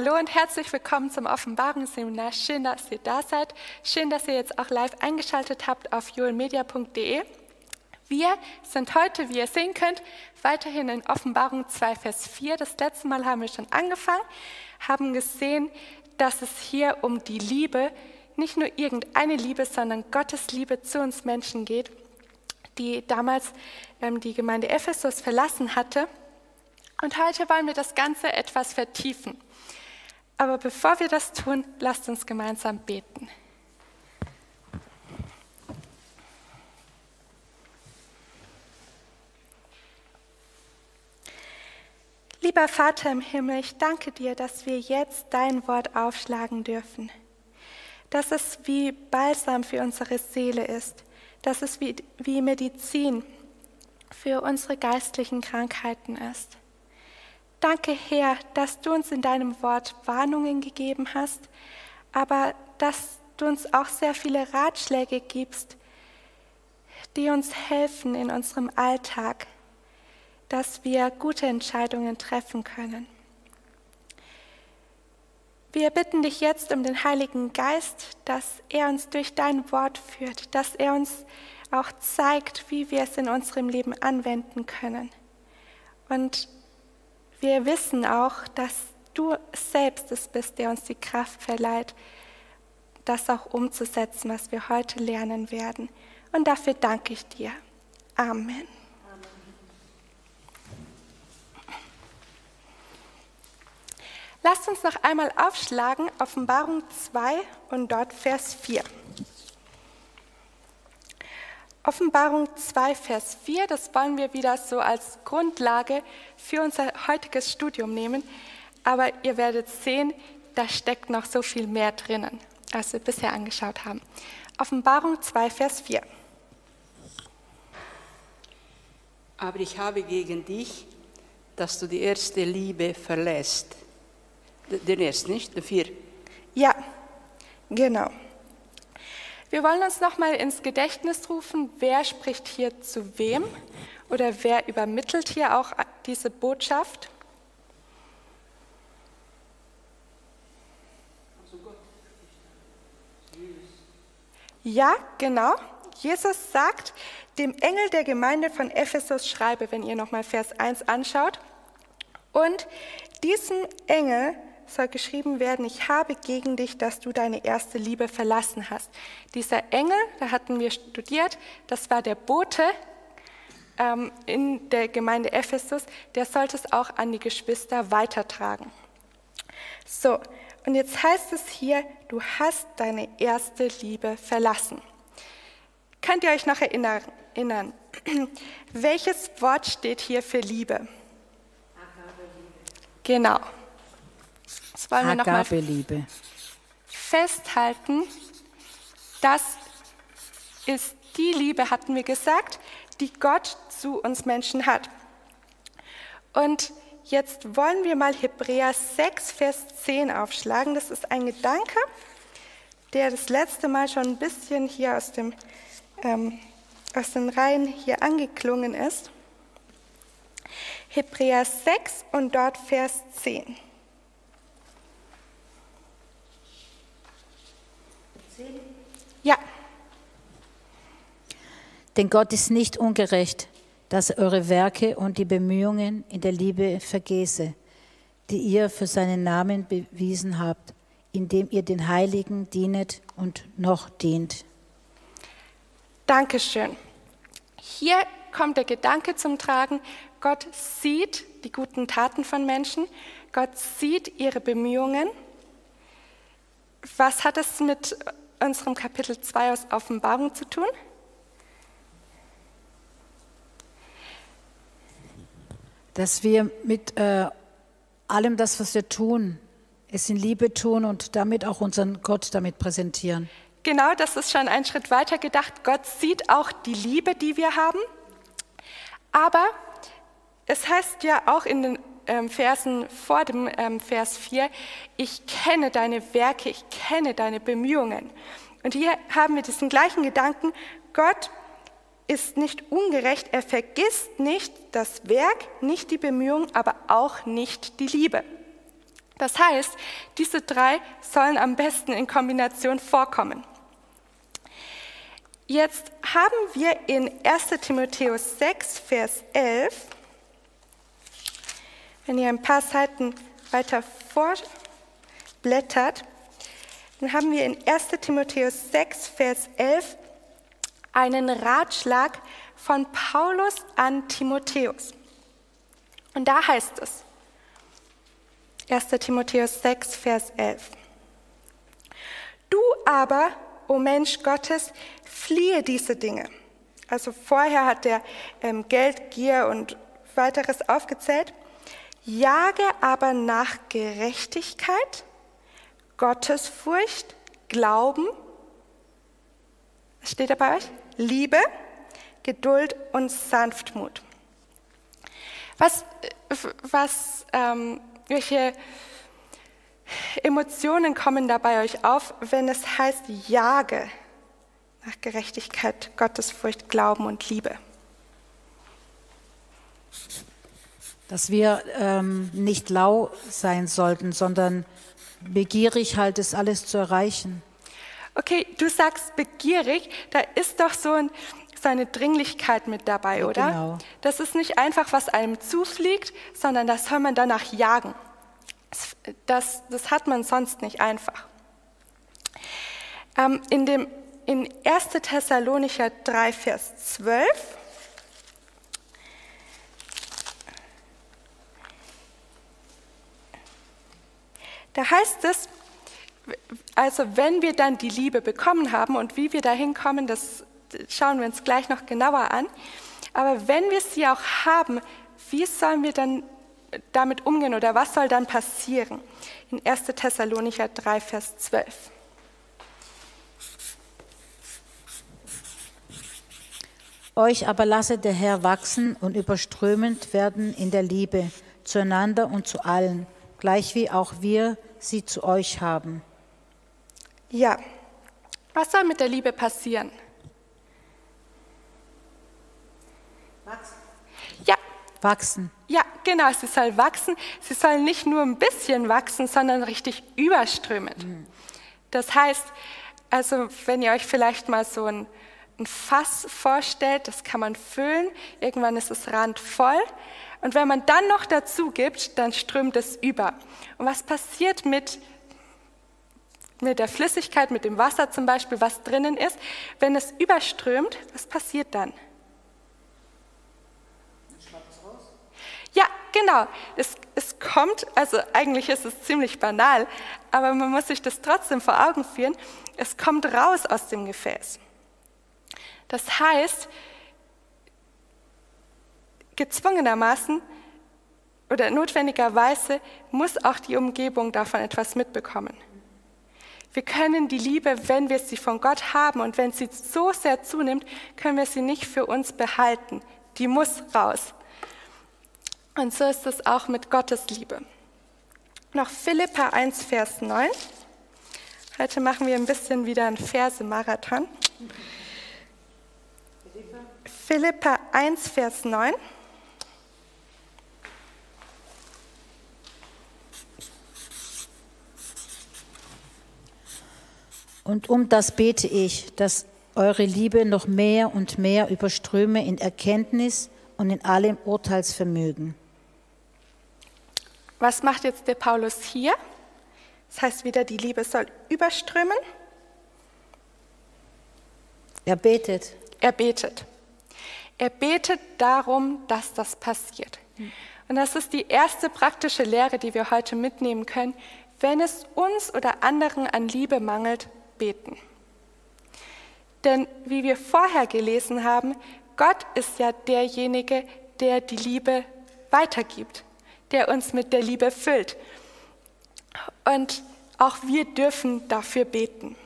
Hallo und herzlich willkommen zum Offenbarungsseminar. Schön, dass ihr da seid. Schön, dass ihr jetzt auch live eingeschaltet habt auf julmedia.de. Wir sind heute, wie ihr sehen könnt, weiterhin in Offenbarung 2, Vers 4. Das letzte Mal haben wir schon angefangen, haben gesehen, dass es hier um die Liebe, nicht nur irgendeine Liebe, sondern Gottes Liebe zu uns Menschen geht, die damals ähm, die Gemeinde Ephesus verlassen hatte. Und heute wollen wir das Ganze etwas vertiefen. Aber bevor wir das tun, lasst uns gemeinsam beten. Lieber Vater im Himmel, ich danke dir, dass wir jetzt dein Wort aufschlagen dürfen. Dass es wie Balsam für unsere Seele ist. Dass es wie, wie Medizin für unsere geistlichen Krankheiten ist. Danke, Herr, dass du uns in deinem Wort Warnungen gegeben hast, aber dass du uns auch sehr viele Ratschläge gibst, die uns helfen in unserem Alltag, dass wir gute Entscheidungen treffen können. Wir bitten dich jetzt um den Heiligen Geist, dass er uns durch dein Wort führt, dass er uns auch zeigt, wie wir es in unserem Leben anwenden können. Und wir wissen auch, dass du selbst es bist, der uns die Kraft verleiht, das auch umzusetzen, was wir heute lernen werden. Und dafür danke ich dir. Amen. Lasst uns noch einmal aufschlagen, Offenbarung 2 und dort Vers 4. Offenbarung 2, Vers 4, das wollen wir wieder so als Grundlage für unser heutiges Studium nehmen. Aber ihr werdet sehen, da steckt noch so viel mehr drinnen, als wir bisher angeschaut haben. Offenbarung 2, Vers 4. Aber ich habe gegen dich, dass du die erste Liebe verlässt. Den ersten, nicht? Der vier. Ja, genau. Wir wollen uns nochmal ins Gedächtnis rufen, wer spricht hier zu wem oder wer übermittelt hier auch diese Botschaft. Ja, genau. Jesus sagt, dem Engel der Gemeinde von Ephesus schreibe, wenn ihr nochmal Vers 1 anschaut. Und diesen Engel soll geschrieben werden, ich habe gegen dich, dass du deine erste Liebe verlassen hast. Dieser Engel, da hatten wir studiert, das war der Bote ähm, in der Gemeinde Ephesus, der sollte es auch an die Geschwister weitertragen. So, und jetzt heißt es hier, du hast deine erste Liebe verlassen. Könnt ihr euch noch erinnern? Welches Wort steht hier für Liebe? Genau. Das wollen wir nochmal festhalten. Das ist die Liebe, hatten wir gesagt, die Gott zu uns Menschen hat. Und jetzt wollen wir mal Hebräer 6, Vers 10 aufschlagen. Das ist ein Gedanke, der das letzte Mal schon ein bisschen hier aus, dem, ähm, aus den Reihen hier angeklungen ist. Hebräer 6 und dort Vers 10. Ja. Denn Gott ist nicht ungerecht, dass er eure Werke und die Bemühungen in der Liebe vergesse, die ihr für seinen Namen bewiesen habt, indem ihr den Heiligen dienet und noch dient. Dankeschön. Hier kommt der Gedanke zum Tragen, Gott sieht die guten Taten von Menschen, Gott sieht ihre Bemühungen. Was hat es mit unserem Kapitel 2 aus Offenbarung zu tun? Dass wir mit äh, allem das, was wir tun, es in Liebe tun und damit auch unseren Gott damit präsentieren. Genau, das ist schon ein Schritt weiter gedacht. Gott sieht auch die Liebe, die wir haben. Aber es heißt ja auch in den ähm, Versen vor dem ähm, Vers 4, ich kenne deine Werke, ich kenne deine Bemühungen. Und hier haben wir diesen gleichen Gedanken, Gott ist nicht ungerecht, er vergisst nicht das Werk, nicht die Bemühungen, aber auch nicht die Liebe. Das heißt, diese drei sollen am besten in Kombination vorkommen. Jetzt haben wir in 1 Timotheus 6, Vers 11, wenn ihr ein paar Seiten weiter vorblättert, dann haben wir in 1 Timotheus 6, Vers 11 einen Ratschlag von Paulus an Timotheus. Und da heißt es, 1 Timotheus 6, Vers 11. Du aber, o Mensch Gottes, fliehe diese Dinge. Also vorher hat er ähm, Geld, Gier und weiteres aufgezählt. Jage aber nach Gerechtigkeit, Gottesfurcht, Glauben, was steht da bei euch? Liebe, Geduld und Sanftmut. Was, was ähm, welche Emotionen kommen da bei euch auf, wenn es heißt, jage nach Gerechtigkeit, Gottesfurcht, Glauben und Liebe? Dass wir ähm, nicht lau sein sollten, sondern begierig halt ist alles zu erreichen. Okay, du sagst begierig, da ist doch so, ein, so eine Dringlichkeit mit dabei, oder? Genau. Das ist nicht einfach, was einem zufliegt, sondern das soll man danach jagen. Das, das hat man sonst nicht einfach. Ähm, in, dem, in 1. Thessalonicher 3, Vers 12 Da heißt es, also wenn wir dann die Liebe bekommen haben und wie wir dahin kommen, das schauen wir uns gleich noch genauer an. Aber wenn wir sie auch haben, wie sollen wir dann damit umgehen oder was soll dann passieren? In 1. Thessalonicher 3, Vers 12. Euch aber lasse der Herr wachsen und überströmend werden in der Liebe zueinander und zu allen, gleich wie auch wir sie zu euch haben. Ja, was soll mit der Liebe passieren? Wachsen. Ja. Wachsen. Ja, genau, sie soll wachsen. Sie soll nicht nur ein bisschen wachsen, sondern richtig überströmend. Mhm. Das heißt, also wenn ihr euch vielleicht mal so ein, ein Fass vorstellt, das kann man füllen, irgendwann ist es randvoll und wenn man dann noch dazu gibt, dann strömt es über. Und was passiert mit, mit der Flüssigkeit, mit dem Wasser zum Beispiel, was drinnen ist? Wenn es überströmt, was passiert dann? Ja, genau. Es, es kommt, also eigentlich ist es ziemlich banal, aber man muss sich das trotzdem vor Augen führen. Es kommt raus aus dem Gefäß. Das heißt, gezwungenermaßen oder notwendigerweise muss auch die Umgebung davon etwas mitbekommen. Wir können die Liebe, wenn wir sie von Gott haben und wenn sie so sehr zunimmt, können wir sie nicht für uns behalten. Die muss raus. Und so ist es auch mit Gottes Liebe. Noch Philippa 1, Vers 9. Heute machen wir ein bisschen wieder einen Verse-Marathon. Philippa 1, Vers 9. Und um das bete ich, dass eure Liebe noch mehr und mehr überströme in Erkenntnis und in allem Urteilsvermögen. Was macht jetzt der Paulus hier? Das heißt wieder, die Liebe soll überströmen. Er betet. Er betet. Er betet darum, dass das passiert. Und das ist die erste praktische Lehre, die wir heute mitnehmen können. Wenn es uns oder anderen an Liebe mangelt, beten. Denn wie wir vorher gelesen haben, Gott ist ja derjenige, der die Liebe weitergibt, der uns mit der Liebe füllt. Und auch wir dürfen dafür beten.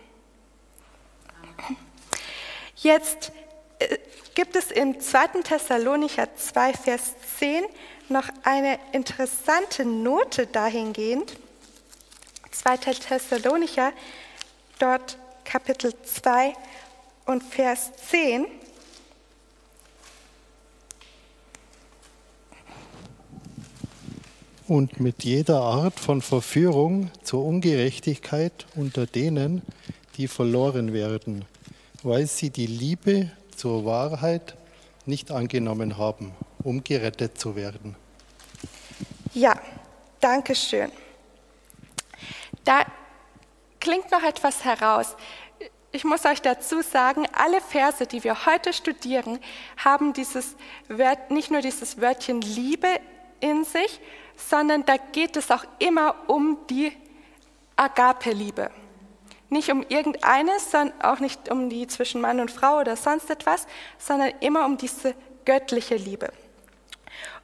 Jetzt äh, gibt es im 2. Thessalonicher 2, Vers 10 noch eine interessante Note dahingehend. 2. Thessalonicher dort Kapitel 2 und Vers 10. und mit jeder Art von Verführung zur Ungerechtigkeit unter denen, die verloren werden, weil sie die Liebe zur Wahrheit nicht angenommen haben, um gerettet zu werden. Ja, danke schön. Da klingt noch etwas heraus. Ich muss euch dazu sagen, alle Verse, die wir heute studieren, haben dieses Wort, nicht nur dieses Wörtchen Liebe in sich, sondern da geht es auch immer um die Agape-Liebe. Nicht um irgendeines, sondern auch nicht um die zwischen Mann und Frau oder sonst etwas, sondern immer um diese göttliche Liebe.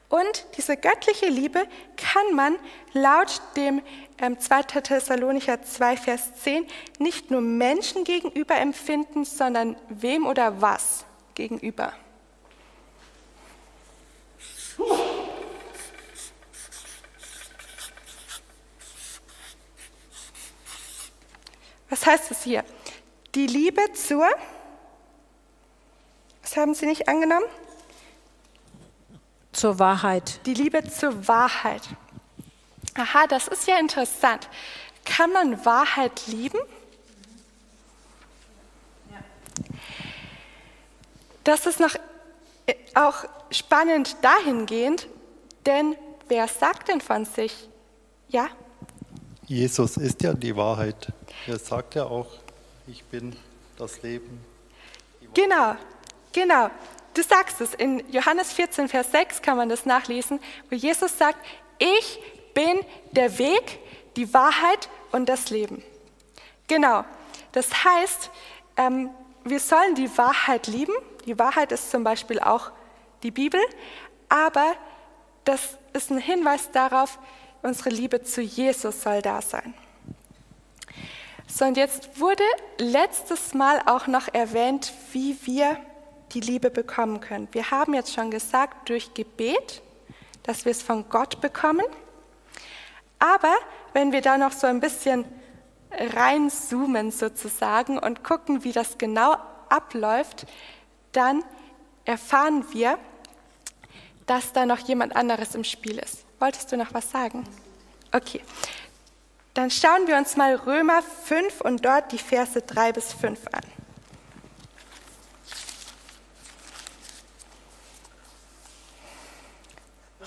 Und diese göttliche Liebe kann man laut dem 2. Ähm, Thessalonicher 2, Vers 10 nicht nur Menschen gegenüber empfinden, sondern wem oder was gegenüber. Was heißt es hier? Die Liebe zur, was haben Sie nicht angenommen? Zur Wahrheit. Die Liebe zur Wahrheit. Aha, das ist ja interessant. Kann man Wahrheit lieben? Das ist noch äh, auch spannend dahingehend, denn wer sagt denn von sich, ja? Jesus ist ja die Wahrheit. Er sagt ja auch, ich bin das Leben. Genau, genau. Du sagst es, in Johannes 14, Vers 6 kann man das nachlesen, wo Jesus sagt, ich bin der Weg, die Wahrheit und das Leben. Genau, das heißt, ähm, wir sollen die Wahrheit lieben. Die Wahrheit ist zum Beispiel auch die Bibel, aber das ist ein Hinweis darauf, unsere Liebe zu Jesus soll da sein. So, und jetzt wurde letztes Mal auch noch erwähnt, wie wir die Liebe bekommen können. Wir haben jetzt schon gesagt, durch Gebet, dass wir es von Gott bekommen. Aber wenn wir da noch so ein bisschen reinzoomen sozusagen und gucken, wie das genau abläuft, dann erfahren wir, dass da noch jemand anderes im Spiel ist. Wolltest du noch was sagen? Okay. Dann schauen wir uns mal Römer 5 und dort die Verse 3 bis 5 an.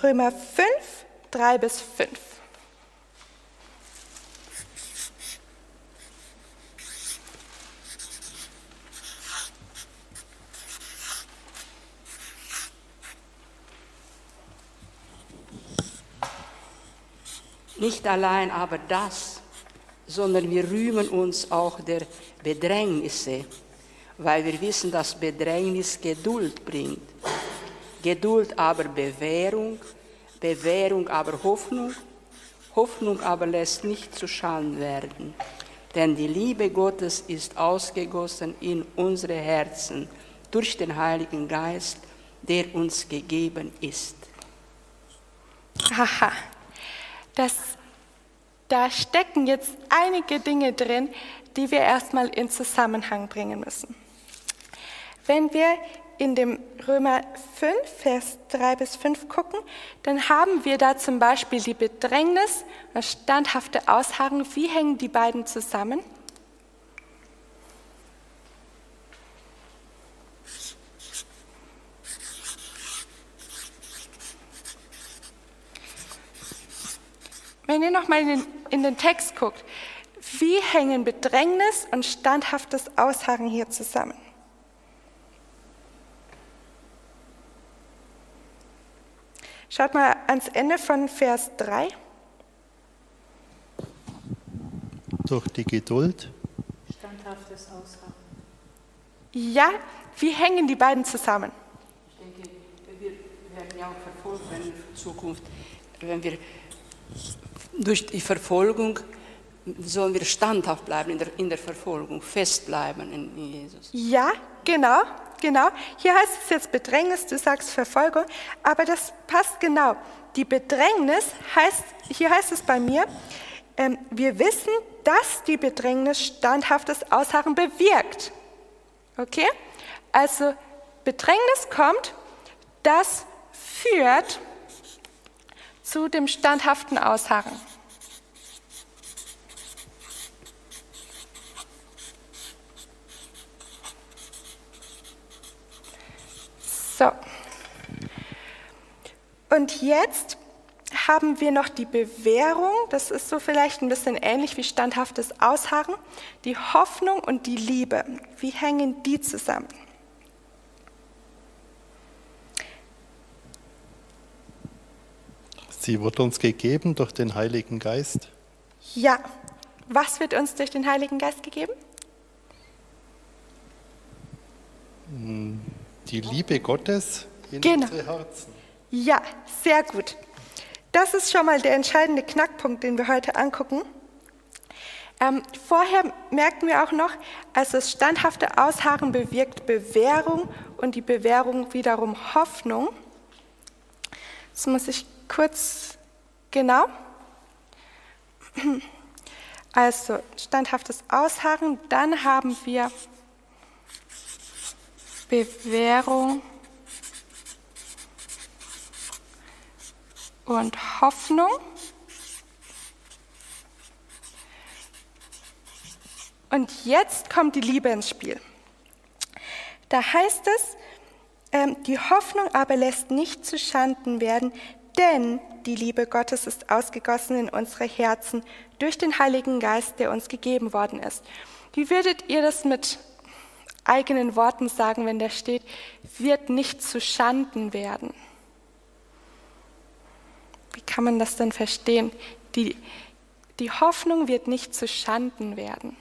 Römer 5, 3 bis 5. Nicht allein aber das, sondern wir rühmen uns auch der Bedrängnisse, weil wir wissen, dass Bedrängnis Geduld bringt. Geduld aber Bewährung, Bewährung aber Hoffnung, Hoffnung aber lässt nicht zu Schanden werden. Denn die Liebe Gottes ist ausgegossen in unsere Herzen durch den Heiligen Geist, der uns gegeben ist. Haha, das, da stecken jetzt einige Dinge drin, die wir erstmal in Zusammenhang bringen müssen. Wenn wir in dem Römer 5, Vers 3 bis 5 gucken, dann haben wir da zum Beispiel die Bedrängnis, das standhafte Ausharren. Wie hängen die beiden zusammen? Wenn ihr nochmal in, den, in den Text guckt, wie hängen Bedrängnis und standhaftes Ausharren hier zusammen? Schaut mal ans Ende von Vers 3. Durch die Geduld. Standhaftes Ausharren. Ja, wie hängen die beiden zusammen? Ich denke, wir werden ja auch verfolgt in Zukunft, wenn wir durch die Verfolgung sollen wir standhaft bleiben in der, in der Verfolgung, festbleiben in, in Jesus. Ja, genau, genau. Hier heißt es jetzt Bedrängnis, du sagst Verfolgung, aber das passt genau. Die Bedrängnis heißt, hier heißt es bei mir, ähm, wir wissen, dass die Bedrängnis standhaftes Ausharren bewirkt. Okay? Also Bedrängnis kommt, das führt zu dem standhaften Ausharren. So. Und jetzt haben wir noch die Bewährung, das ist so vielleicht ein bisschen ähnlich wie standhaftes Ausharren, die Hoffnung und die Liebe. Wie hängen die zusammen? Sie wird uns gegeben durch den Heiligen Geist. Ja. Was wird uns durch den Heiligen Geist gegeben? Die Liebe Gottes in Genau. unsere Herzen. Ja, sehr gut. Das ist schon mal der entscheidende Knackpunkt, den wir heute angucken. Ähm, vorher merkten wir auch noch, also das standhafte Ausharren bewirkt Bewährung und die Bewährung wiederum Hoffnung. Das muss ich kurz genau. Also standhaftes Ausharren, dann haben wir Bewährung und Hoffnung. Und jetzt kommt die Liebe ins Spiel. Da heißt es, ähm, die Hoffnung aber lässt nicht zu Schanden werden, denn die Liebe Gottes ist ausgegossen in unsere Herzen durch den Heiligen Geist, der uns gegeben worden ist. Wie würdet ihr das mit eigenen Worten sagen, wenn da steht, wird nicht zu Schanden werden? Wie kann man das denn verstehen? Die, die Hoffnung wird nicht zu Schanden werden.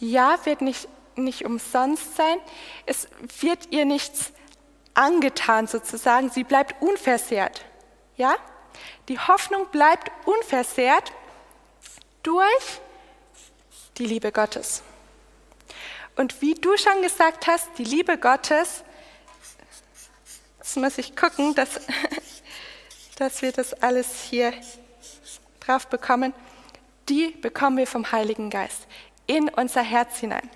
Ja, wird nicht, nicht umsonst sein. Es wird ihr nichts angetan sozusagen. Sie bleibt unversehrt. Ja? Die Hoffnung bleibt unversehrt durch die Liebe Gottes. Und wie du schon gesagt hast, die Liebe Gottes, jetzt muss ich gucken, dass, dass wir das alles hier drauf bekommen, die bekommen wir vom Heiligen Geist in unser Herz hinein.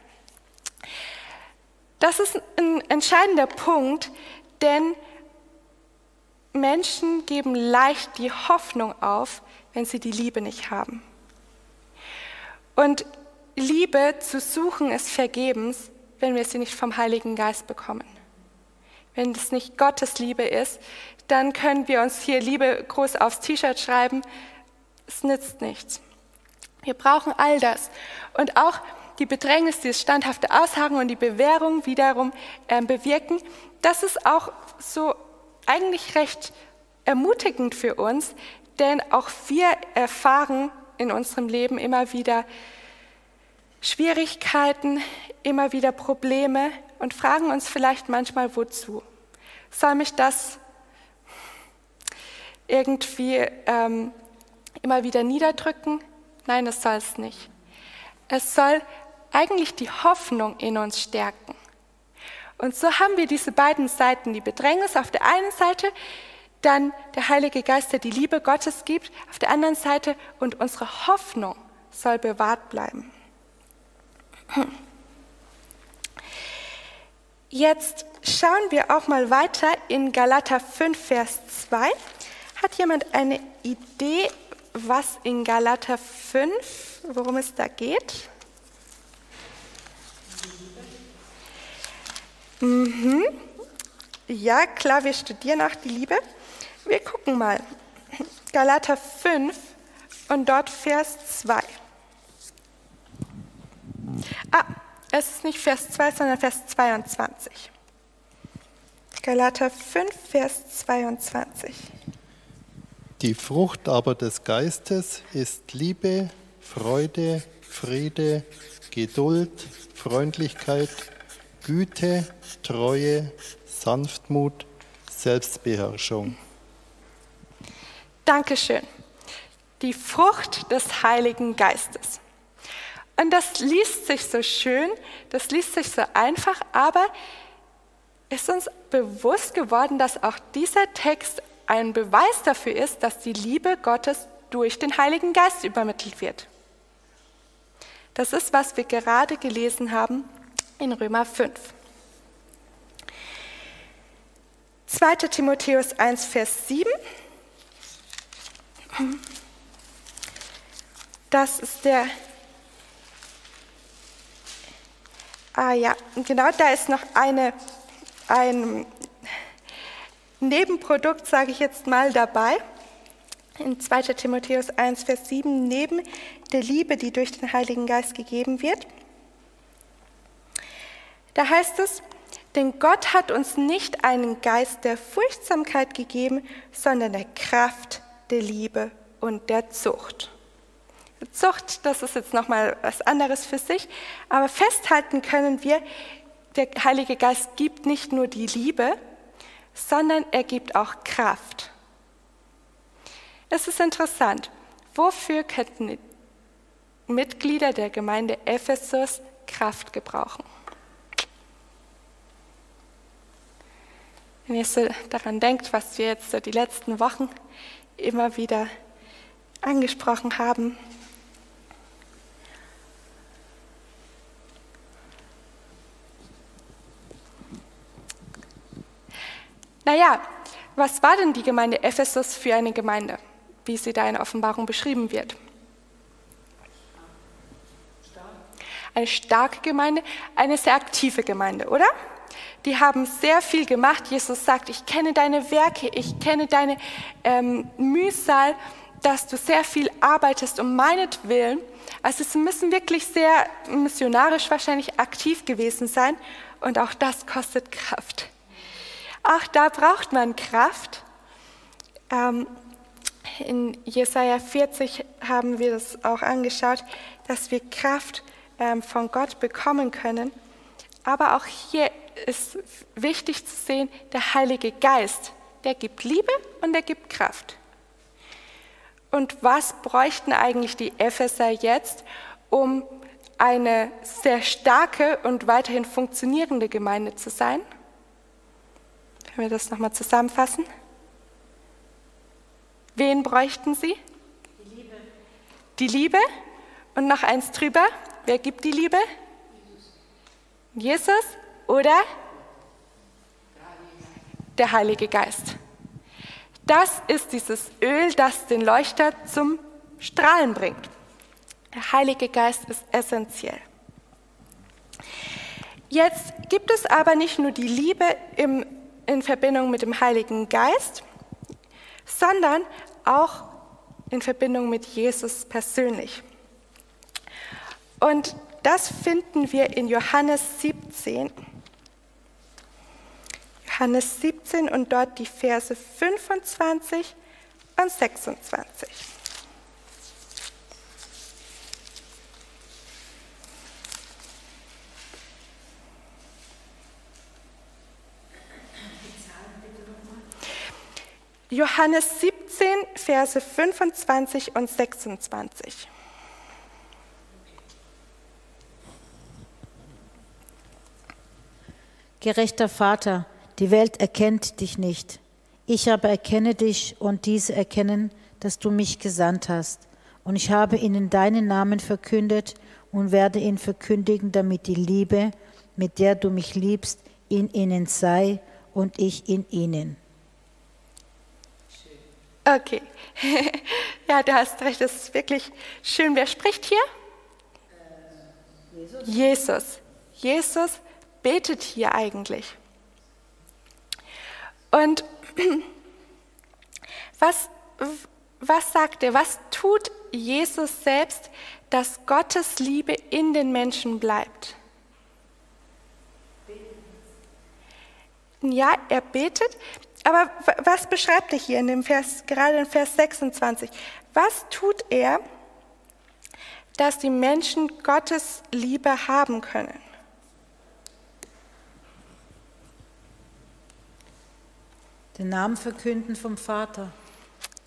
Das ist ein entscheidender Punkt, denn Menschen geben leicht die Hoffnung auf, wenn sie die Liebe nicht haben. Und Liebe zu suchen ist vergebens, wenn wir sie nicht vom Heiligen Geist bekommen. Wenn es nicht Gottes Liebe ist, dann können wir uns hier Liebe groß aufs T-Shirt schreiben. Es nützt nichts. Wir brauchen all das. Und auch die Bedrängnis, dieses standhafte Ausharren und die Bewährung wiederum äh, bewirken, das ist auch so eigentlich recht ermutigend für uns, denn auch wir erfahren in unserem Leben immer wieder Schwierigkeiten, immer wieder Probleme und fragen uns vielleicht manchmal, wozu? Soll mich das irgendwie ähm, immer wieder niederdrücken? Nein, das soll es nicht. Es soll eigentlich die Hoffnung in uns stärken. Und so haben wir diese beiden Seiten, die Bedrängnis auf der einen Seite, dann der Heilige Geist, der die Liebe Gottes gibt, auf der anderen Seite und unsere Hoffnung soll bewahrt bleiben. Jetzt schauen wir auch mal weiter in Galater 5, Vers 2. Hat jemand eine Idee, was in Galater 5, worum es da geht? Mhm. Ja, klar, wir studieren auch die Liebe. Wir gucken mal. Galater 5 und dort Vers 2. Ah, es ist nicht Vers 2, sondern Vers 22. Galater 5, Vers 22. Die Frucht aber des Geistes ist Liebe, Freude, Friede, Geduld, Freundlichkeit, Güte, Treue, Sanftmut, Selbstbeherrschung. Dankeschön. Die Frucht des Heiligen Geistes. Und das liest sich so schön, das liest sich so einfach, aber ist uns bewusst geworden, dass auch dieser Text ein Beweis dafür ist, dass die Liebe Gottes durch den Heiligen Geist übermittelt wird. Das ist, was wir gerade gelesen haben in Römer 5. 2. Timotheus 1, Vers 7. Das ist der. Ah ja, genau, da ist noch eine, ein Nebenprodukt, sage ich jetzt mal, dabei. In 2. Timotheus 1, Vers 7, neben der Liebe, die durch den Heiligen Geist gegeben wird. Da heißt es, denn Gott hat uns nicht einen Geist der Furchtsamkeit gegeben, sondern der Kraft, der Liebe und der Zucht. Zucht, das ist jetzt nochmal was anderes für sich, aber festhalten können wir, der Heilige Geist gibt nicht nur die Liebe, sondern er gibt auch Kraft. Es ist interessant, wofür könnten Mitglieder der Gemeinde Ephesus Kraft gebrauchen? Wenn ihr so daran denkt, was wir jetzt so die letzten Wochen immer wieder angesprochen haben. Naja, was war denn die Gemeinde Ephesus für eine Gemeinde, wie sie da in Offenbarung beschrieben wird? Eine starke Gemeinde, eine sehr aktive Gemeinde, oder? Die haben sehr viel gemacht. Jesus sagt, ich kenne deine Werke, ich kenne deine ähm, Mühsal, dass du sehr viel arbeitest um meinetwillen. Also sie müssen wirklich sehr missionarisch wahrscheinlich aktiv gewesen sein und auch das kostet Kraft. Auch da braucht man Kraft. Ähm, in Jesaja 40 haben wir das auch angeschaut, dass wir Kraft ähm, von Gott bekommen können. Aber auch hier ist wichtig zu sehen, der Heilige Geist, der gibt Liebe und der gibt Kraft. Und was bräuchten eigentlich die Epheser jetzt, um eine sehr starke und weiterhin funktionierende Gemeinde zu sein? Können wir das nochmal zusammenfassen? Wen bräuchten sie? Die Liebe. Die Liebe. Und noch eins drüber. Wer gibt die Liebe? Jesus. Oder der Heilige Geist. Das ist dieses Öl, das den Leuchter zum Strahlen bringt. Der Heilige Geist ist essentiell. Jetzt gibt es aber nicht nur die Liebe im, in Verbindung mit dem Heiligen Geist, sondern auch in Verbindung mit Jesus persönlich. Und das finden wir in Johannes 17. Johannes 17 und dort die Verse 25 und 26. Johannes 17, Verse 25 und 26. Gerechter Vater, die Welt erkennt dich nicht. Ich aber erkenne dich und diese erkennen, dass du mich gesandt hast. Und ich habe ihnen deinen Namen verkündet und werde ihn verkündigen, damit die Liebe, mit der du mich liebst, in ihnen sei und ich in ihnen. Okay. ja, du hast recht, das ist wirklich schön. Wer spricht hier? Jesus. Jesus. Jesus betet hier eigentlich. Und was, was sagt er? Was tut Jesus selbst, dass Gottes Liebe in den Menschen bleibt? Ja, er betet, aber was beschreibt er hier in dem Vers, gerade in Vers 26? Was tut er, dass die Menschen Gottes Liebe haben können? Den Namen verkünden vom Vater.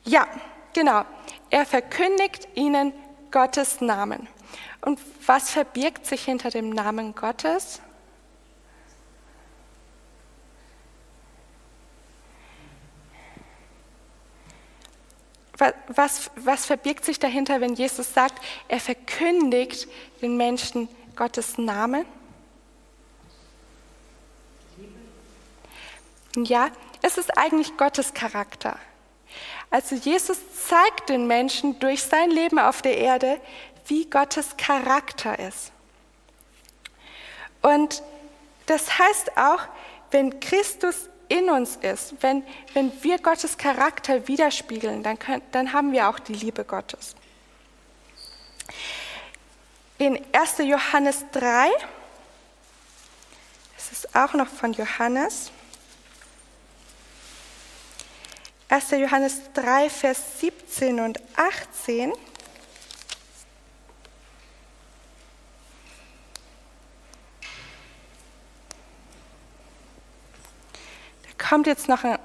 Ja, genau. Er verkündigt ihnen Gottes Namen. Und was verbirgt sich hinter dem Namen Gottes? was, was verbirgt sich dahinter, wenn Jesus sagt, er verkündigt den Menschen Gottes Namen? Ja, es ist eigentlich Gottes Charakter. Also Jesus zeigt den Menschen durch sein Leben auf der Erde, wie Gottes Charakter ist. Und das heißt auch, wenn Christus in uns ist, wenn, wenn wir Gottes Charakter widerspiegeln, dann, können, dann haben wir auch die Liebe Gottes. In 1. Johannes 3, das ist auch noch von Johannes, 1. Johannes 3, Vers 17 und 18. Da kommt jetzt noch ein,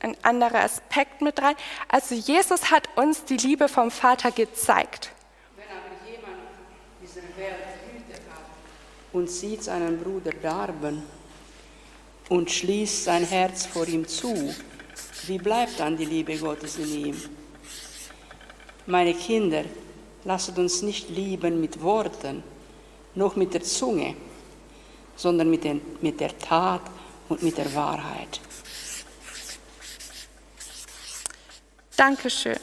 ein anderer Aspekt mit rein. Also Jesus hat uns die Liebe vom Vater gezeigt. Wenn aber jemand dieser Welt Güte hat und sieht seinen Bruder darben und schließt sein Herz vor ihm zu, wie bleibt dann die Liebe Gottes in ihm? Meine Kinder, lasst uns nicht lieben mit Worten, noch mit der Zunge, sondern mit, den, mit der Tat und mit der Wahrheit. Dankeschön.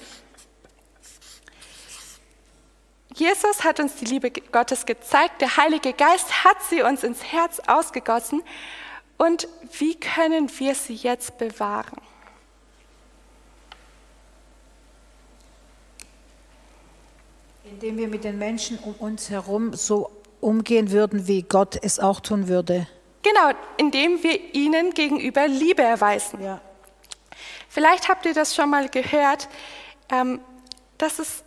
Jesus hat uns die Liebe Gottes gezeigt, der Heilige Geist hat sie uns ins Herz ausgegossen. Und wie können wir sie jetzt bewahren? Indem wir mit den Menschen um uns herum so umgehen würden, wie Gott es auch tun würde. Genau, indem wir ihnen gegenüber Liebe erweisen. Ja. Vielleicht habt ihr das schon mal gehört, ähm, dass es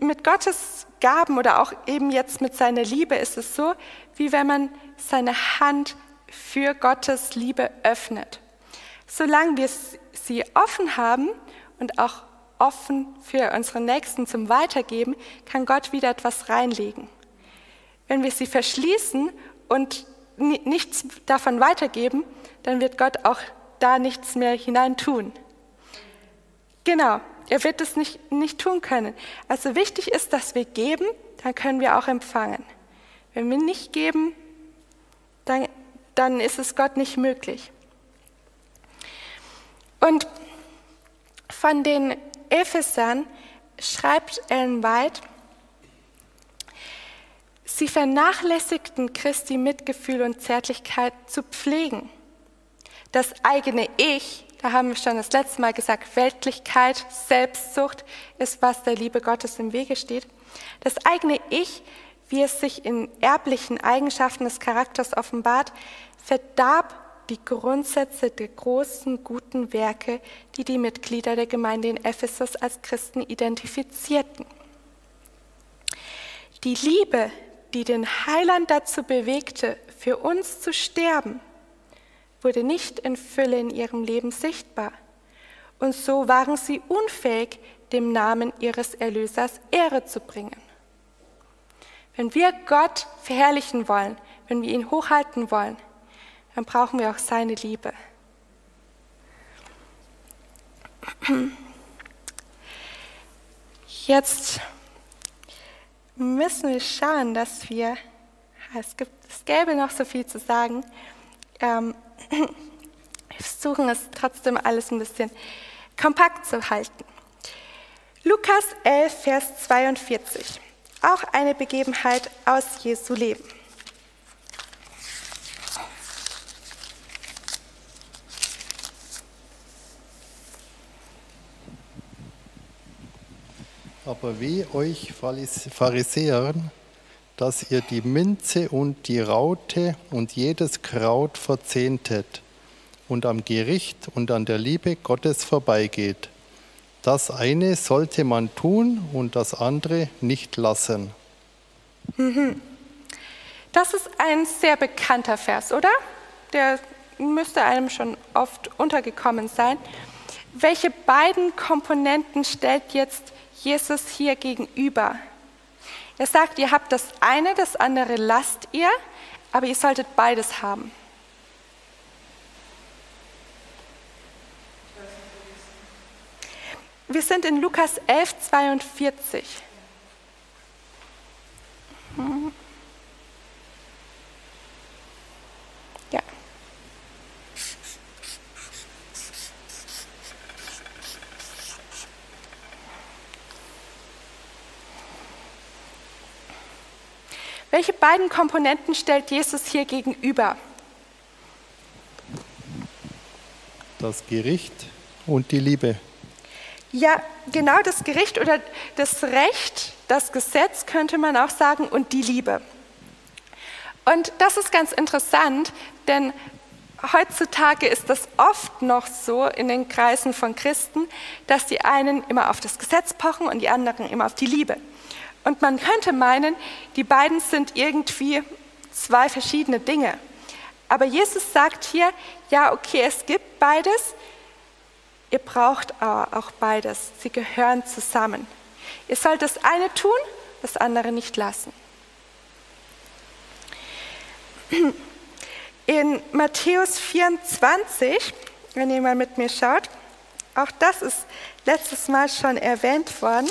mit Gottes Gaben oder auch eben jetzt mit seiner Liebe ist es so, wie wenn man seine Hand für Gottes Liebe öffnet. Solange wir sie offen haben und auch offen für unsere Nächsten zum Weitergeben, kann Gott wieder etwas reinlegen. Wenn wir sie verschließen und nichts davon weitergeben, dann wird Gott auch da nichts mehr hinein tun. Genau, er wird es nicht, nicht tun können. Also wichtig ist, dass wir geben, dann können wir auch empfangen. Wenn wir nicht geben, dann, dann ist es Gott nicht möglich. Und von den Ephesern schreibt Ellen White, sie vernachlässigten Christi Mitgefühl und Zärtlichkeit zu pflegen. Das eigene Ich, da haben wir schon das letzte Mal gesagt, Weltlichkeit, Selbstsucht ist, was der Liebe Gottes im Wege steht. Das eigene Ich, wie es sich in erblichen Eigenschaften des Charakters offenbart, verdarb die Grundsätze der großen guten Werke, die die Mitglieder der Gemeinde in Ephesus als Christen identifizierten. Die Liebe, die den Heiland dazu bewegte, für uns zu sterben, wurde nicht in Fülle in ihrem Leben sichtbar. Und so waren sie unfähig, dem Namen ihres Erlösers Ehre zu bringen. Wenn wir Gott verherrlichen wollen, wenn wir ihn hochhalten wollen, dann brauchen wir auch seine Liebe. Jetzt müssen wir schauen, dass wir, es, gibt, es gäbe noch so viel zu sagen, ähm, wir versuchen es trotzdem alles ein bisschen kompakt zu halten. Lukas 11, Vers 42, auch eine Begebenheit aus Jesu Leben. Aber weh euch Pharisäern, dass ihr die Minze und die Raute und jedes Kraut verzehntet und am Gericht und an der Liebe Gottes vorbeigeht. Das eine sollte man tun und das andere nicht lassen. Mhm. Das ist ein sehr bekannter Vers, oder? Der müsste einem schon oft untergekommen sein. Welche beiden Komponenten stellt jetzt Jesus hier gegenüber. Er sagt, ihr habt das eine, das andere lasst ihr, aber ihr solltet beides haben. wir sind in Lukas 11, 42. Hm. Welche beiden Komponenten stellt Jesus hier gegenüber? Das Gericht und die Liebe. Ja, genau das Gericht oder das Recht, das Gesetz könnte man auch sagen und die Liebe. Und das ist ganz interessant, denn heutzutage ist das oft noch so in den Kreisen von Christen, dass die einen immer auf das Gesetz pochen und die anderen immer auf die Liebe. Und man könnte meinen, die beiden sind irgendwie zwei verschiedene Dinge. Aber Jesus sagt hier, ja, okay, es gibt beides, ihr braucht aber auch beides. Sie gehören zusammen. Ihr sollt das eine tun, das andere nicht lassen. In Matthäus 24, wenn ihr mal mit mir schaut, auch das ist letztes Mal schon erwähnt worden.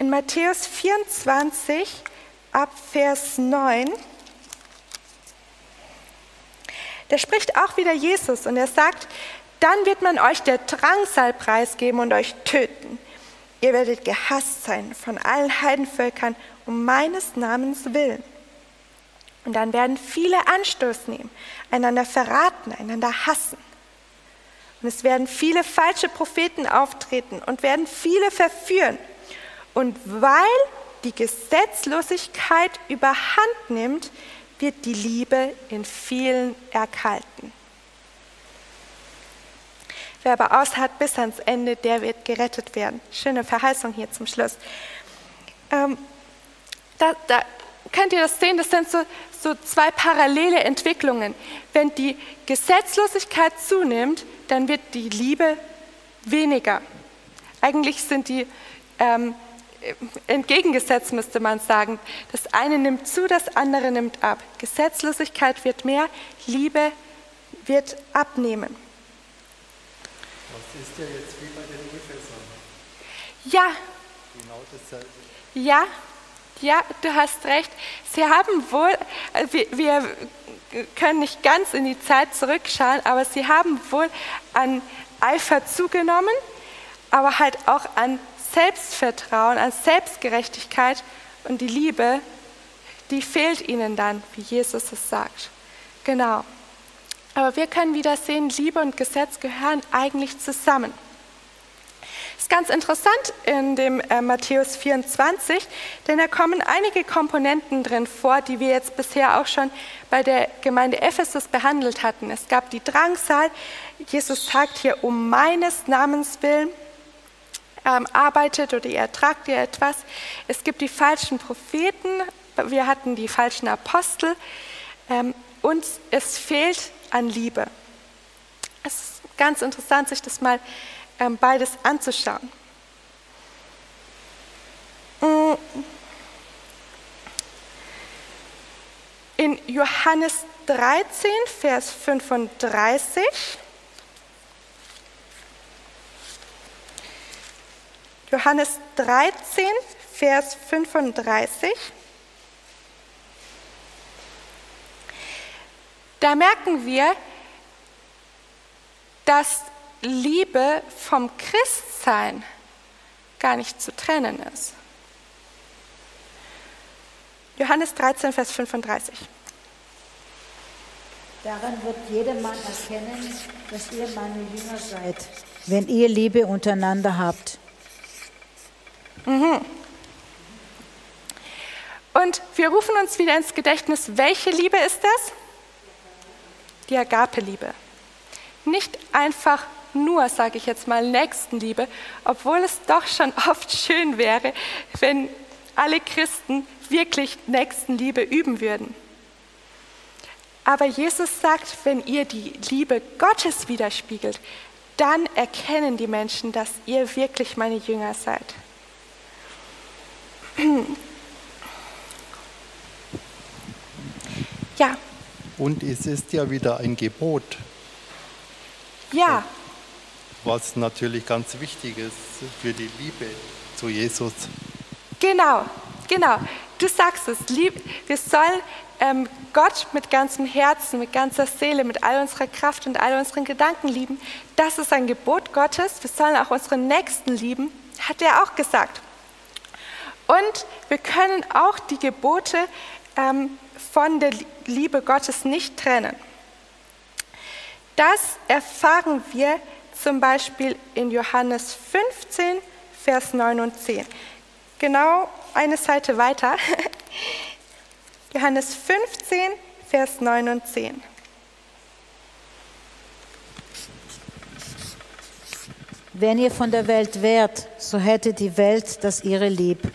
In Matthäus 24 ab Vers 9, da spricht auch wieder Jesus und er sagt, dann wird man euch der Drangsal preisgeben und euch töten. Ihr werdet gehasst sein von allen Heidenvölkern um meines Namens willen. Und dann werden viele Anstoß nehmen, einander verraten, einander hassen. Und es werden viele falsche Propheten auftreten und werden viele verführen. Und weil die Gesetzlosigkeit überhand nimmt, wird die Liebe in vielen erkalten. Wer aber ausharrt bis ans Ende, der wird gerettet werden. Schöne Verheißung hier zum Schluss. Ähm, da, da, könnt ihr das sehen, das sind so, so zwei parallele Entwicklungen. Wenn die Gesetzlosigkeit zunimmt, dann wird die Liebe weniger. Eigentlich sind die ähm, entgegengesetzt, müsste man sagen. Das eine nimmt zu, das andere nimmt ab. Gesetzlosigkeit wird mehr, Liebe wird abnehmen. Das ist ja jetzt wie bei den Ephesern. Ja. Genau dasselbe. Ja, ja, du hast recht. Sie haben wohl, äh, wir, wir können nicht ganz in die Zeit zurückschauen, aber sie haben wohl an Eifer zugenommen, aber halt auch an Selbstvertrauen, an Selbstgerechtigkeit und die Liebe, die fehlt ihnen dann, wie Jesus es sagt. Genau. Aber wir können wieder sehen, Liebe und Gesetz gehören eigentlich zusammen. Ist ganz interessant in dem äh, Matthäus 24, denn da kommen einige Komponenten drin vor, die wir jetzt bisher auch schon bei der Gemeinde Ephesus behandelt hatten. Es gab die Drangsal. Jesus sagt hier, um meines Namens willen ähm, arbeitet oder ihr ertragt ihr etwas. Es gibt die falschen Propheten, wir hatten die falschen Apostel ähm, und es fehlt an Liebe. Es ist ganz interessant, sich das mal ähm, beides anzuschauen. Mm. In Johannes 13, Vers 35 Johannes 13, Vers 35. Da merken wir, dass Liebe vom Christsein gar nicht zu trennen ist. Johannes 13, Vers 35. Daran wird jedermann erkennen, dass ihr meine Jünger seid, wenn ihr Liebe untereinander habt. Mhm. Und wir rufen uns wieder ins Gedächtnis, welche Liebe ist das? Die Agape-Liebe. Nicht einfach nur, sage ich jetzt mal, Nächstenliebe, obwohl es doch schon oft schön wäre, wenn alle Christen wirklich Nächstenliebe üben würden. Aber Jesus sagt, wenn ihr die Liebe Gottes widerspiegelt, dann erkennen die Menschen, dass ihr wirklich meine Jünger seid. Ja. Und es ist ja wieder ein Gebot. Ja. was natürlich ganz wichtig ist für die Liebe zu Jesus. Genau, genau. Du sagst es, lieb, wir sollen ähm, Gott mit ganzem Herzen, mit ganzer Seele, mit all unserer Kraft und all unseren Gedanken lieben. Das ist ein Gebot Gottes. Wir sollen auch unseren Nächsten lieben, hat er auch gesagt. Und wir können auch die Gebote ähm, von der Liebe Gottes nicht trennen. Das erfahren wir zum Beispiel in Johannes 15, Vers 9 und 10. Genau eine Seite weiter. Johannes 15, Vers 9 und 10. Wenn ihr von der Welt wärt, so hätte die Welt das ihre lieb.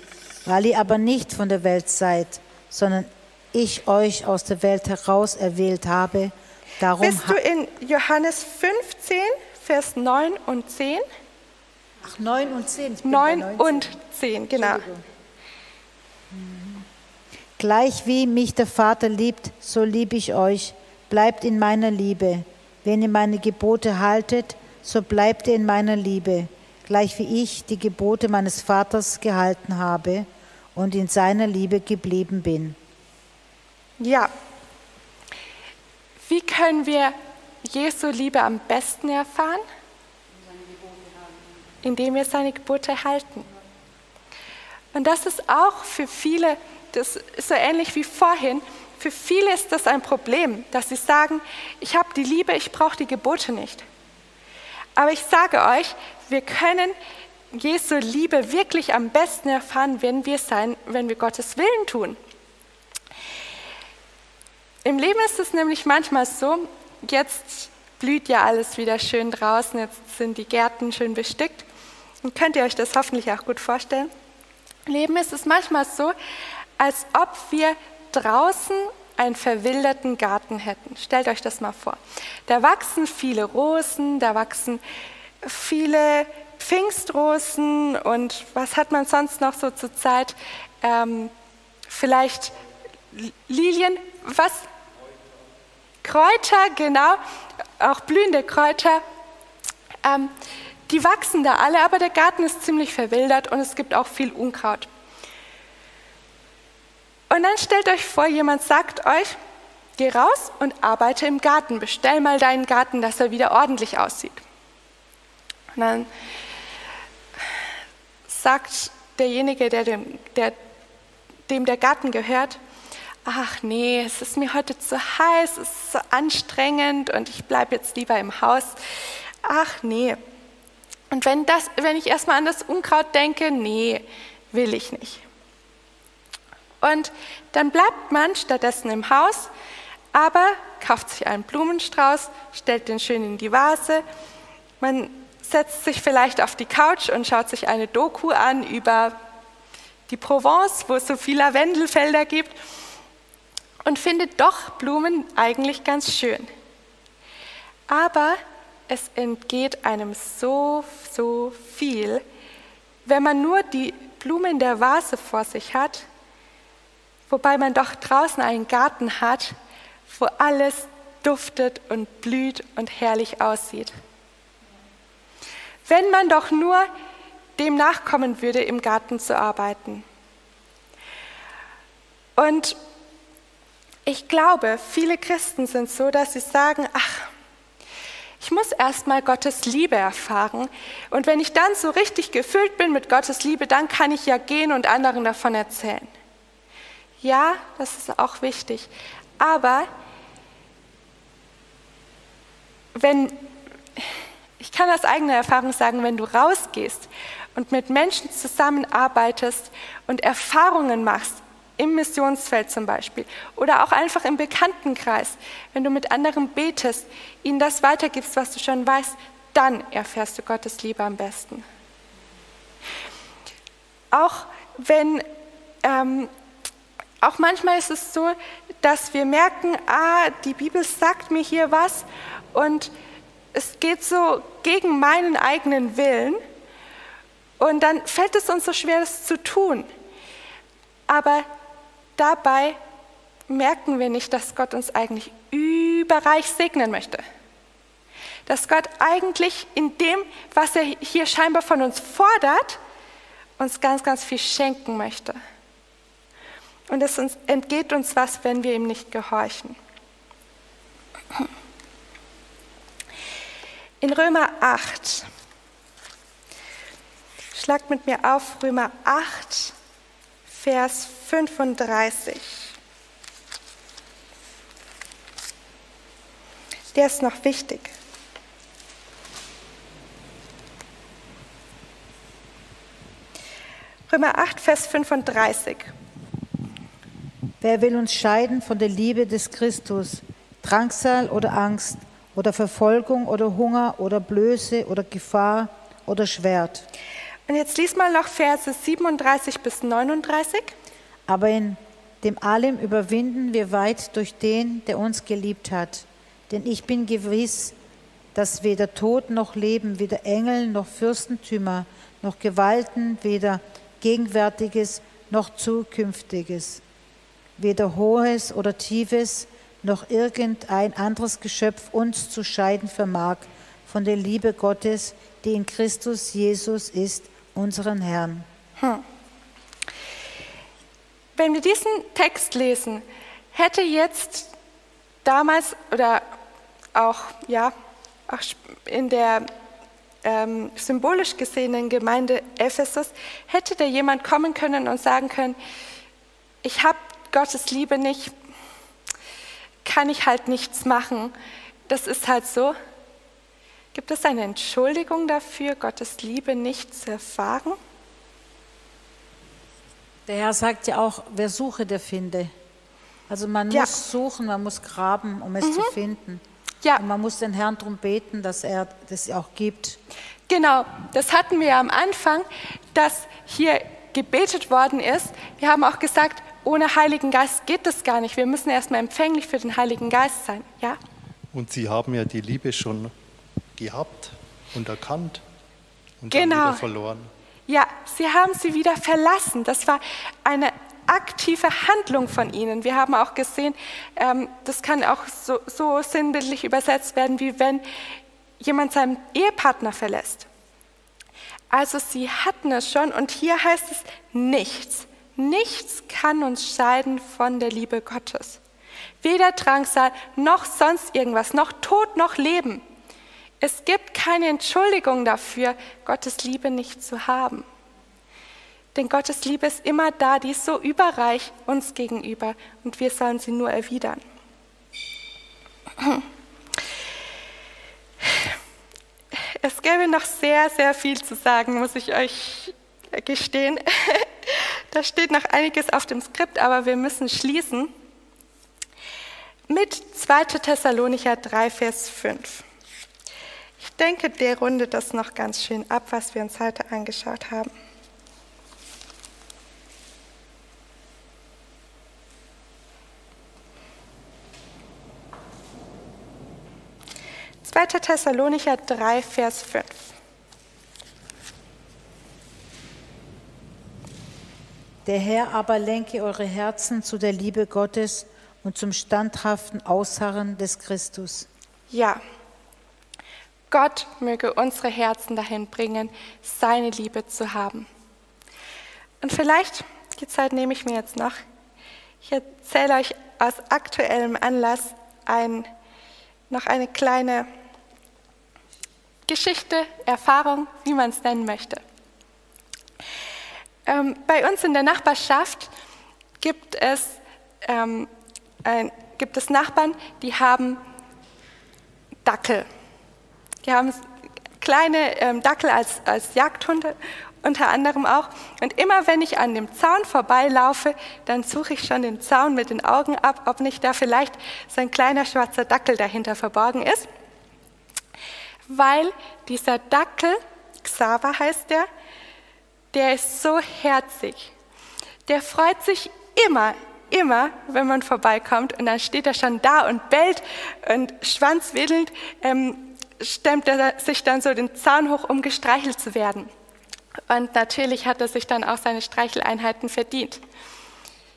Weil ihr aber nicht von der Welt seid, sondern ich euch aus der Welt heraus erwählt habe, darum. Bist du in Johannes 15, Vers 9 und 10? Ach, 9 und 10. 9 und 10, genau. Gleich wie mich der Vater liebt, so liebe ich euch. Bleibt in meiner Liebe. Wenn ihr meine Gebote haltet, so bleibt ihr in meiner Liebe, gleich wie ich die Gebote meines Vaters gehalten habe und in seiner Liebe geblieben bin. Ja. Wie können wir Jesu Liebe am besten erfahren? Indem wir seine Gebote halten. Und das ist auch für viele, das ist so ähnlich wie vorhin, für viele ist das ein Problem, dass sie sagen, ich habe die Liebe, ich brauche die Gebote nicht. Aber ich sage euch, wir können Jesu Liebe wirklich am besten erfahren, wenn wir, sein, wenn wir Gottes Willen tun. Im Leben ist es nämlich manchmal so, jetzt blüht ja alles wieder schön draußen, jetzt sind die Gärten schön bestückt. Und könnt ihr euch das hoffentlich auch gut vorstellen? Im Leben ist es manchmal so, als ob wir draußen einen verwilderten Garten hätten. Stellt euch das mal vor. Da wachsen viele Rosen, da wachsen viele Pfingstrosen und was hat man sonst noch so zur Zeit? Ähm, vielleicht Lilien, was? Kräuter, genau, auch blühende Kräuter. Ähm, die wachsen da alle, aber der Garten ist ziemlich verwildert und es gibt auch viel Unkraut. Und dann stellt euch vor, jemand sagt euch, geh raus und arbeite im Garten, bestell mal deinen Garten, dass er wieder ordentlich aussieht. Und dann sagt derjenige, der dem, der, dem der Garten gehört, ach nee, es ist mir heute zu heiß, es ist so anstrengend und ich bleibe jetzt lieber im Haus. Ach nee. Und wenn, das, wenn ich erstmal an das Unkraut denke, nee, will ich nicht. Und dann bleibt man stattdessen im Haus, aber kauft sich einen Blumenstrauß, stellt den schön in die Vase. Man setzt sich vielleicht auf die Couch und schaut sich eine Doku an über die Provence, wo es so viele Lavendelfelder gibt und findet doch Blumen eigentlich ganz schön. Aber es entgeht einem so, so viel, wenn man nur die Blumen der Vase vor sich hat wobei man doch draußen einen Garten hat, wo alles duftet und blüht und herrlich aussieht. Wenn man doch nur dem nachkommen würde, im Garten zu arbeiten. Und ich glaube, viele Christen sind so, dass sie sagen, ach, ich muss erstmal Gottes Liebe erfahren. Und wenn ich dann so richtig gefüllt bin mit Gottes Liebe, dann kann ich ja gehen und anderen davon erzählen. Ja, das ist auch wichtig. Aber wenn, ich kann aus eigener Erfahrung sagen, wenn du rausgehst und mit Menschen zusammenarbeitest und Erfahrungen machst, im Missionsfeld zum Beispiel oder auch einfach im Bekanntenkreis, wenn du mit anderen betest, ihnen das weitergibst, was du schon weißt, dann erfährst du Gottes Liebe am besten. Auch wenn ähm, auch manchmal ist es so, dass wir merken, ah, die Bibel sagt mir hier was und es geht so gegen meinen eigenen Willen und dann fällt es uns so schwer, das zu tun. Aber dabei merken wir nicht, dass Gott uns eigentlich überreich segnen möchte. Dass Gott eigentlich in dem, was er hier scheinbar von uns fordert, uns ganz, ganz viel schenken möchte. Und es entgeht uns was, wenn wir ihm nicht gehorchen. In Römer 8, schlagt mit mir auf Römer 8, Vers 35. Der ist noch wichtig. Römer 8, Vers 35. Wer will uns scheiden von der Liebe des Christus? Drangsal oder Angst oder Verfolgung oder Hunger oder Blöße oder Gefahr oder Schwert. Und jetzt lies mal noch Verse 37 bis 39. Aber in dem allem überwinden wir weit durch den, der uns geliebt hat. Denn ich bin gewiss, dass weder Tod noch Leben, weder Engel noch Fürstentümer, noch Gewalten, weder Gegenwärtiges noch Zukünftiges, weder Hohes oder Tiefes, noch irgendein anderes Geschöpf uns zu scheiden vermag von der Liebe Gottes, die in Christus Jesus ist, unseren Herrn. Hm. Wenn wir diesen Text lesen, hätte jetzt damals oder auch, ja, auch in der ähm, symbolisch gesehenen Gemeinde Ephesus, hätte da jemand kommen können und sagen können, ich habe Gottes Liebe nicht, kann ich halt nichts machen. Das ist halt so. Gibt es eine Entschuldigung dafür, Gottes Liebe nicht zu erfahren? Der Herr sagt ja auch, wer suche, der finde. Also man ja. muss suchen, man muss graben, um es mhm. zu finden. Ja. Und man muss den Herrn darum beten, dass er das auch gibt. Genau, das hatten wir ja am Anfang, dass hier gebetet worden ist. Wir haben auch gesagt, ohne Heiligen Geist geht das gar nicht. Wir müssen erstmal empfänglich für den Heiligen Geist sein. Ja? Und Sie haben ja die Liebe schon gehabt und erkannt und genau. dann wieder verloren. Ja, Sie haben sie wieder verlassen. Das war eine aktive Handlung von ihnen. Wir haben auch gesehen, ähm, das kann auch so, so sinnbildlich übersetzt werden, wie wenn jemand seinen Ehepartner verlässt. Also sie hatten es schon und hier heißt es nichts. Nichts kann uns scheiden von der Liebe Gottes. Weder Drangsal noch sonst irgendwas, noch Tod noch Leben. Es gibt keine Entschuldigung dafür, Gottes Liebe nicht zu haben. Denn Gottes Liebe ist immer da, die ist so überreich uns gegenüber und wir sollen sie nur erwidern. Es gäbe noch sehr, sehr viel zu sagen, muss ich euch gestehen. Da steht noch einiges auf dem Skript, aber wir müssen schließen mit 2. Thessalonicher 3, Vers 5. Ich denke, der rundet das noch ganz schön ab, was wir uns heute angeschaut haben. 2. Thessalonicher 3, Vers 5. Der Herr aber lenke eure Herzen zu der Liebe Gottes und zum standhaften Ausharren des Christus. Ja, Gott möge unsere Herzen dahin bringen, seine Liebe zu haben. Und vielleicht, die Zeit nehme ich mir jetzt noch, ich erzähle euch aus aktuellem Anlass ein, noch eine kleine Geschichte, Erfahrung, wie man es nennen möchte. Ähm, bei uns in der Nachbarschaft gibt es, ähm, ein, gibt es Nachbarn, die haben Dackel. Die haben kleine ähm, Dackel als, als Jagdhunde unter anderem auch. Und immer wenn ich an dem Zaun vorbeilaufe, dann suche ich schon den Zaun mit den Augen ab, ob nicht da vielleicht so ein kleiner schwarzer Dackel dahinter verborgen ist weil dieser Dackel, Xaver heißt der, der ist so herzig. Der freut sich immer, immer, wenn man vorbeikommt und dann steht er schon da und bellt und schwanzwedelnd ähm, stemmt er sich dann so den Zaun hoch, um gestreichelt zu werden. Und natürlich hat er sich dann auch seine Streicheleinheiten verdient.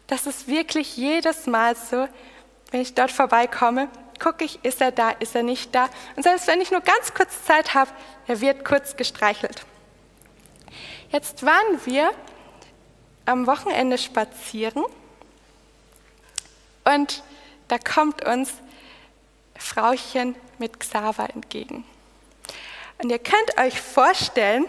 Das ist wirklich jedes Mal so, wenn ich dort vorbeikomme gucke ich, ist er da, ist er nicht da. Und selbst wenn ich nur ganz kurz Zeit habe, er wird kurz gestreichelt. Jetzt waren wir am Wochenende spazieren und da kommt uns Frauchen mit Xaver entgegen. Und ihr könnt euch vorstellen,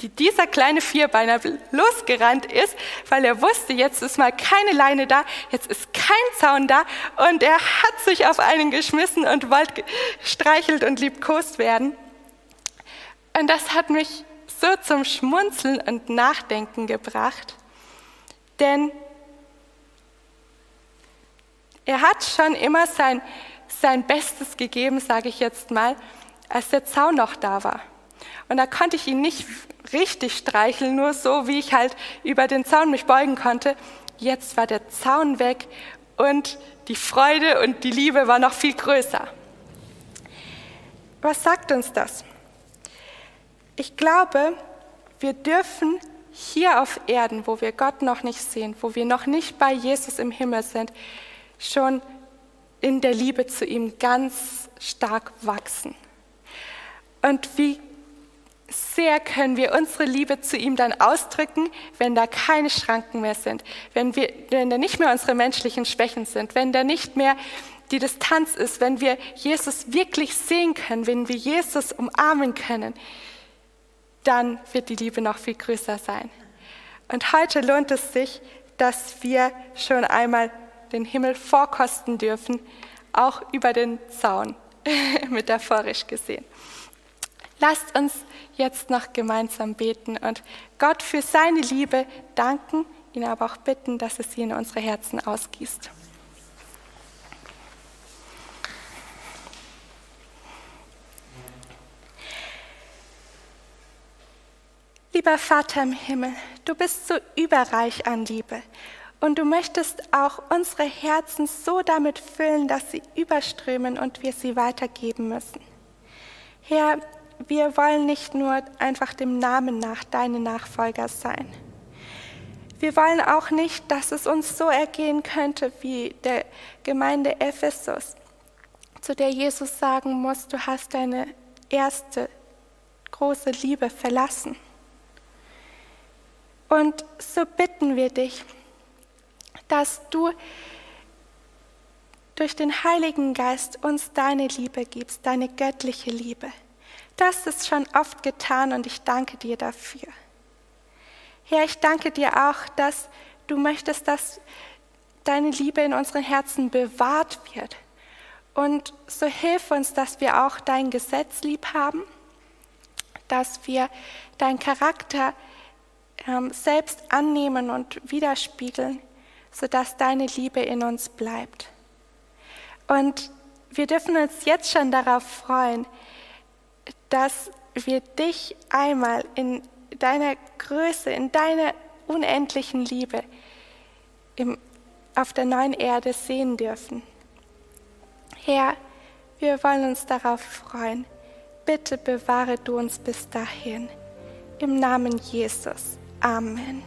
wie dieser kleine Vierbeiner losgerannt ist, weil er wusste, jetzt ist mal keine Leine da, jetzt ist kein Zaun da und er hat sich auf einen geschmissen und wollte streichelt und liebkost werden. Und das hat mich so zum Schmunzeln und Nachdenken gebracht, denn er hat schon immer sein, sein Bestes gegeben, sage ich jetzt mal, als der Zaun noch da war. Und da konnte ich ihn nicht richtig streicheln, nur so, wie ich halt über den Zaun mich beugen konnte. Jetzt war der Zaun weg und die Freude und die Liebe war noch viel größer. Was sagt uns das? Ich glaube, wir dürfen hier auf Erden, wo wir Gott noch nicht sehen, wo wir noch nicht bei Jesus im Himmel sind, schon in der Liebe zu ihm ganz stark wachsen. Und wie sehr können wir unsere Liebe zu ihm dann ausdrücken, wenn da keine Schranken mehr sind, wenn, wir, wenn da nicht mehr unsere menschlichen Schwächen sind, wenn da nicht mehr die Distanz ist, wenn wir Jesus wirklich sehen können, wenn wir Jesus umarmen können, dann wird die Liebe noch viel größer sein. Und heute lohnt es sich, dass wir schon einmal den Himmel vorkosten dürfen, auch über den Zaun, metaphorisch gesehen. Lasst uns jetzt noch gemeinsam beten und Gott für seine Liebe danken, ihn aber auch bitten, dass es sie in unsere Herzen ausgießt. Lieber Vater im Himmel, du bist so überreich an Liebe und du möchtest auch unsere Herzen so damit füllen, dass sie überströmen und wir sie weitergeben müssen. Herr, wir wollen nicht nur einfach dem Namen nach deine Nachfolger sein. Wir wollen auch nicht, dass es uns so ergehen könnte wie der Gemeinde Ephesus, zu der Jesus sagen muss, du hast deine erste große Liebe verlassen. Und so bitten wir dich, dass du durch den Heiligen Geist uns deine Liebe gibst, deine göttliche Liebe. Das ist schon oft getan und ich danke dir dafür. Herr, ich danke dir auch, dass du möchtest, dass deine Liebe in unseren Herzen bewahrt wird. Und so hilf uns, dass wir auch dein Gesetz lieb haben, dass wir deinen Charakter ähm, selbst annehmen und widerspiegeln sodass deine Liebe in uns bleibt. Und wir dürfen uns jetzt schon darauf freuen, dass wir dich einmal in deiner Größe, in deiner unendlichen Liebe im, auf der neuen Erde sehen dürfen. Herr, wir wollen uns darauf freuen. Bitte bewahre du uns bis dahin. Im Namen Jesus. Amen.